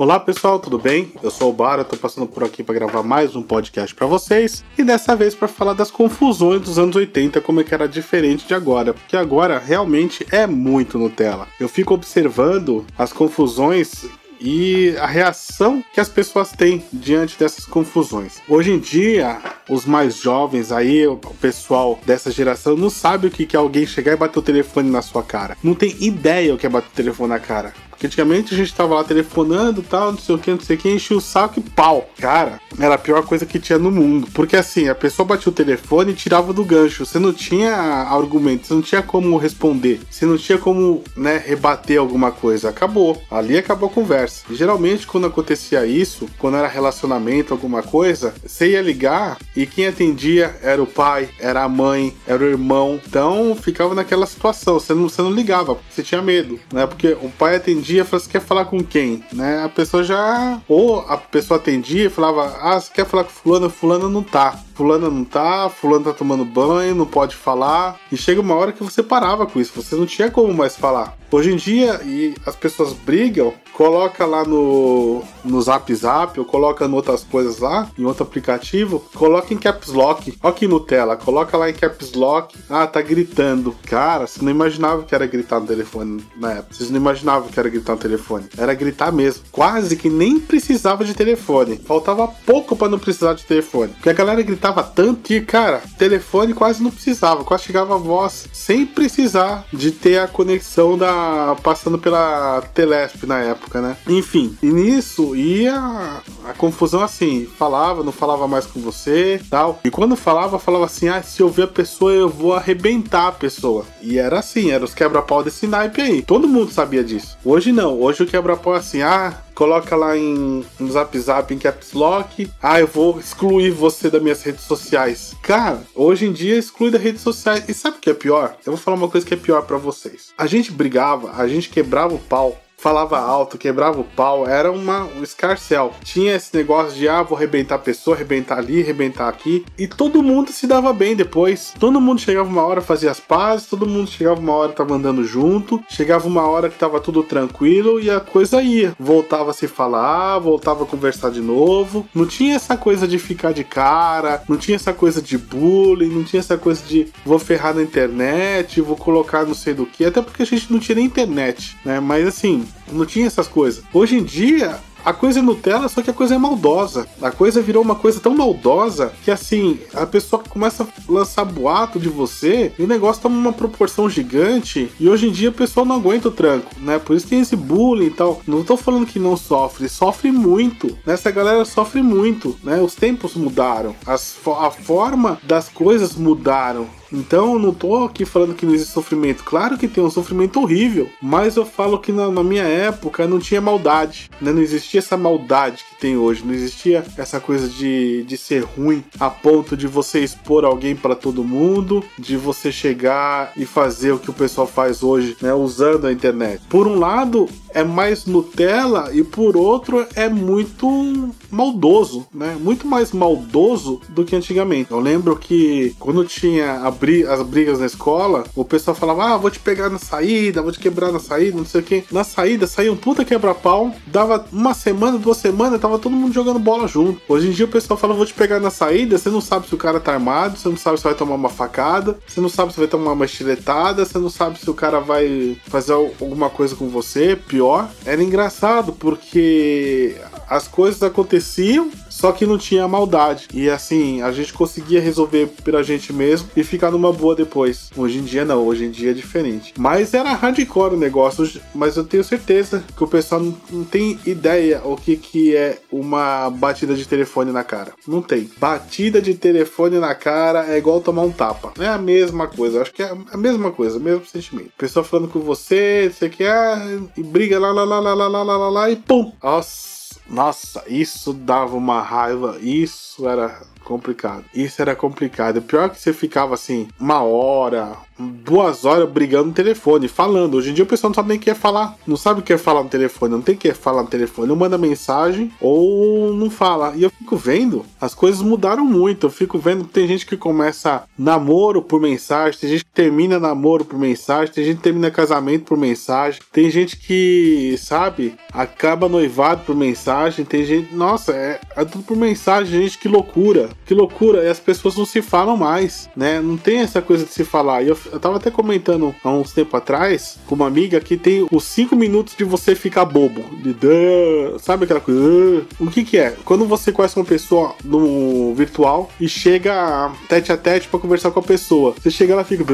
Olá pessoal, tudo bem? Eu sou o Bara, tô passando por aqui para gravar mais um podcast para vocês e dessa vez para falar das confusões dos anos 80, como é que era diferente de agora, porque agora realmente é muito Nutella. Eu fico observando as confusões e a reação que as pessoas têm diante dessas confusões. Hoje em dia, os mais jovens aí, o pessoal dessa geração, não sabe o que é alguém chegar e bater o telefone na sua cara. Não tem ideia o que é bater o telefone na cara. Porque antigamente a gente tava lá telefonando tal, não sei o que, não sei o que, enchia o saco e pau. Cara, era a pior coisa que tinha no mundo. Porque assim, a pessoa batia o telefone e tirava do gancho. Você não tinha argumento, você não tinha como responder. Você não tinha como, né, rebater alguma coisa. Acabou. Ali acabou a conversa. E, geralmente, quando acontecia isso, quando era relacionamento, alguma coisa, você ia ligar e quem atendia era o pai, era a mãe, era o irmão. Então ficava naquela situação. Você não, você não ligava, você tinha medo, né? Porque o pai atendia atendia, falava, você quer falar com quem? Né? A pessoa já. Ou a pessoa atendia e falava, ah, você quer falar com fulano? Fulano não tá. Fulano não tá, fulano tá tomando banho, não pode falar. E chega uma hora que você parava com isso, você não tinha como mais falar. Hoje em dia, e as pessoas brigam, coloca lá no, no Zap Zap ou coloca em outras coisas lá, em outro aplicativo, coloca em Caps Lock. Ó aqui no tela, coloca lá em Caps Lock. Ah, tá gritando. Cara, você não imaginava que era gritar no telefone na época. Vocês não imaginavam que era gritar no telefone. Era gritar mesmo. Quase que nem precisava de telefone. Faltava pouco para não precisar de telefone. Porque a galera gritava tanto que, cara, telefone quase não precisava. Quase chegava a voz sem precisar de ter a conexão da passando pela Telesp na época, né? Enfim, e nisso ia a confusão assim, falava, não falava mais com você, tal. E quando falava, falava assim: "Ah, se eu ver a pessoa, eu vou arrebentar a pessoa". E era assim, era os quebra-pau desse naipe aí. Todo mundo sabia disso. Hoje não, hoje o quebra-pau é assim: "Ah, coloca lá em no Zap Zap em Caps Lock. Ah, eu vou excluir você das minhas redes sociais. Cara, hoje em dia exclui das redes sociais. E sabe o que é pior? Eu vou falar uma coisa que é pior para vocês. A gente brigava, a gente quebrava o pau falava alto, quebrava o pau, era uma, um escarcel. Tinha esse negócio de, ah, vou arrebentar a pessoa, arrebentar ali, arrebentar aqui. E todo mundo se dava bem depois. Todo mundo chegava uma hora, fazia as pazes, todo mundo chegava uma hora, tava andando junto. Chegava uma hora que tava tudo tranquilo e a coisa ia. Voltava a se falar, voltava a conversar de novo. Não tinha essa coisa de ficar de cara, não tinha essa coisa de bullying, não tinha essa coisa de vou ferrar na internet, vou colocar não sei do que. Até porque a gente não tinha nem internet, né? Mas assim, não tinha essas coisas. Hoje em dia, a coisa é Nutella, só que a coisa é maldosa. A coisa virou uma coisa tão maldosa que assim, a pessoa começa a lançar boato de você e o negócio toma uma proporção gigante. E hoje em dia o pessoal não aguenta o tranco, né? Por isso tem esse bullying e tal. Não tô falando que não sofre, sofre muito. Né? Essa galera sofre muito, né? Os tempos mudaram, as, a forma das coisas mudaram. Então, não tô aqui falando que não existe sofrimento. Claro que tem um sofrimento horrível, mas eu falo que na, na minha época não tinha maldade, né? Não existia essa maldade que tem hoje, não existia essa coisa de, de ser ruim a ponto de você expor alguém para todo mundo, de você chegar e fazer o que o pessoal faz hoje, né? Usando a internet. Por um lado, é mais Nutella e por outro é muito maldoso, né? Muito mais maldoso do que antigamente. Eu lembro que quando tinha bri as brigas na escola, o pessoal falava: "Ah, vou te pegar na saída, vou te quebrar na saída, não sei o quê". Na saída saía um puta quebra-pau, dava uma semana, duas semanas, tava todo mundo jogando bola junto. Hoje em dia o pessoal fala: "Vou te pegar na saída", você não sabe se o cara tá armado, você não sabe se vai tomar uma facada, você não sabe se vai tomar uma estiletada, você não sabe se o cara vai fazer alguma coisa com você, pior. Era engraçado porque as coisas aconteciam, só que não tinha maldade. E assim, a gente conseguia resolver pela gente mesmo e ficar numa boa depois. Hoje em dia não, hoje em dia é diferente. Mas era hardcore o negócio, mas eu tenho certeza que o pessoal não, tem ideia o que, que é uma batida de telefone na cara. Não tem. Batida de telefone na cara é igual tomar um tapa. É a mesma coisa, acho que é a mesma coisa, o mesmo sentimento. Pessoa falando com você, você quer, e briga lá, lá, lá, lá, lá, lá, lá, lá e pum! Nossa! Nossa, isso dava uma raiva, isso era complicado. Isso era complicado. O pior é que você ficava assim, uma hora, duas horas brigando no telefone, falando. Hoje em dia o pessoal não sabe nem o que é falar. Não sabe o que é falar no telefone, não tem o que é falar no telefone. Não manda mensagem ou não fala. E eu fico vendo, as coisas mudaram muito. Eu fico vendo que tem gente que começa namoro por mensagem, tem gente que termina namoro por mensagem, tem gente que termina casamento por mensagem, tem gente que, sabe, acaba noivado por mensagem, tem gente. Nossa, é, é tudo por mensagem, gente, que loucura. Que loucura. E as pessoas não se falam mais, né? Não tem essa coisa de se falar. E eu, eu tava até comentando há uns tempo atrás com uma amiga que tem os 5 minutos de você ficar bobo. De sabe aquela coisa? O que que é? Quando você conhece uma pessoa no virtual e chega tete a tete para conversar com a pessoa, você chega lá e fica.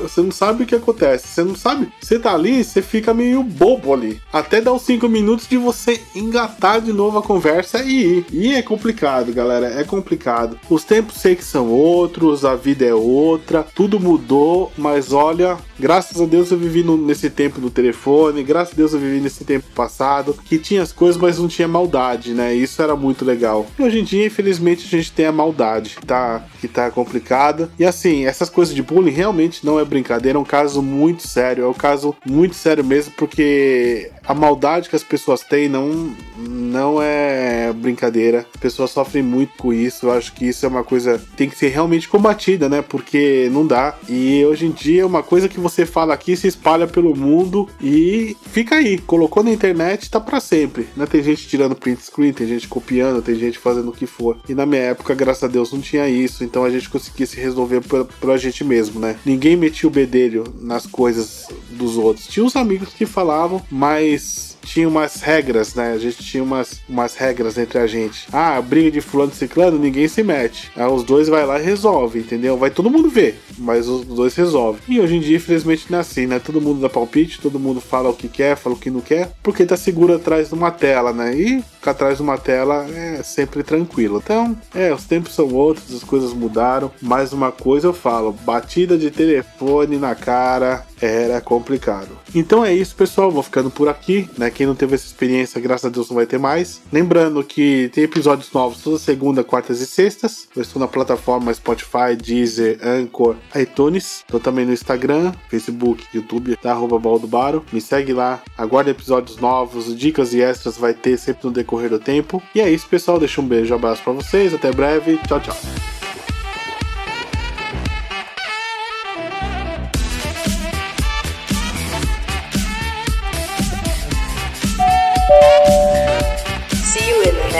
Você não sabe o que acontece. Você não sabe. Você tá ali, você fica meio bobo ali. Até dar os 5 minutos de você engatar de novo a conversa e ir. E é complicado, galera. É complicado. Os tempos sei que são outros, a vida é outra, tudo mudou, mas olha, graças a Deus eu vivi no, nesse tempo do telefone, graças a Deus eu vivi nesse tempo passado, que tinha as coisas, mas não tinha maldade, né? Isso era muito legal. E hoje em dia, infelizmente, a gente tem a maldade, tá? Que tá complicada. E assim, essas coisas de bullying realmente não é brincadeira, é um caso muito sério, é um caso muito sério mesmo, porque a maldade que as pessoas têm não, não é brincadeira. As pessoas sofrem muito com isso. Eu acho que isso é uma coisa que tem que ser realmente combatida, né? Porque não dá. E hoje em dia é uma coisa que você fala aqui se espalha pelo mundo e fica aí. Colocou na internet, tá para sempre. Né? Tem gente tirando print screen, tem gente copiando, tem gente fazendo o que for. E na minha época, graças a Deus, não tinha isso. Então a gente conseguia se resolver pela gente mesmo, né? Ninguém metia o bedelho nas coisas dos outros. Tinha uns amigos que falavam, mas tinha umas regras, né? A gente tinha umas, umas regras entre a gente. Ah, briga de fulano e ciclano, ninguém se mete. Aí os dois vai lá e resolve, entendeu? Vai todo mundo ver, mas os dois resolvem. E hoje em dia, infelizmente, não é assim, né? Todo mundo dá palpite, todo mundo fala o que quer, fala o que não quer, porque tá seguro atrás de uma tela, né? E ficar atrás de uma tela é sempre tranquilo. Então, é, os tempos são outros, as coisas mudaram. Mais uma coisa eu falo, batida de telefone na cara era complicado. Então é isso, pessoal. Vou ficando por aqui, né? Quem não teve essa experiência, graças a Deus, não vai ter mais. Lembrando que tem episódios novos toda segunda, quartas e sextas. Eu estou na plataforma Spotify, Deezer, Anchor, iTunes. Estou também no Instagram, Facebook, YouTube, da arroba Baldobaro. Me segue lá, aguarde episódios novos, dicas e extras vai ter sempre no decorrer do tempo. E é isso, pessoal. Deixa um beijo, um abraço para vocês. Até breve. Tchau, tchau.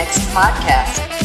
Next podcast.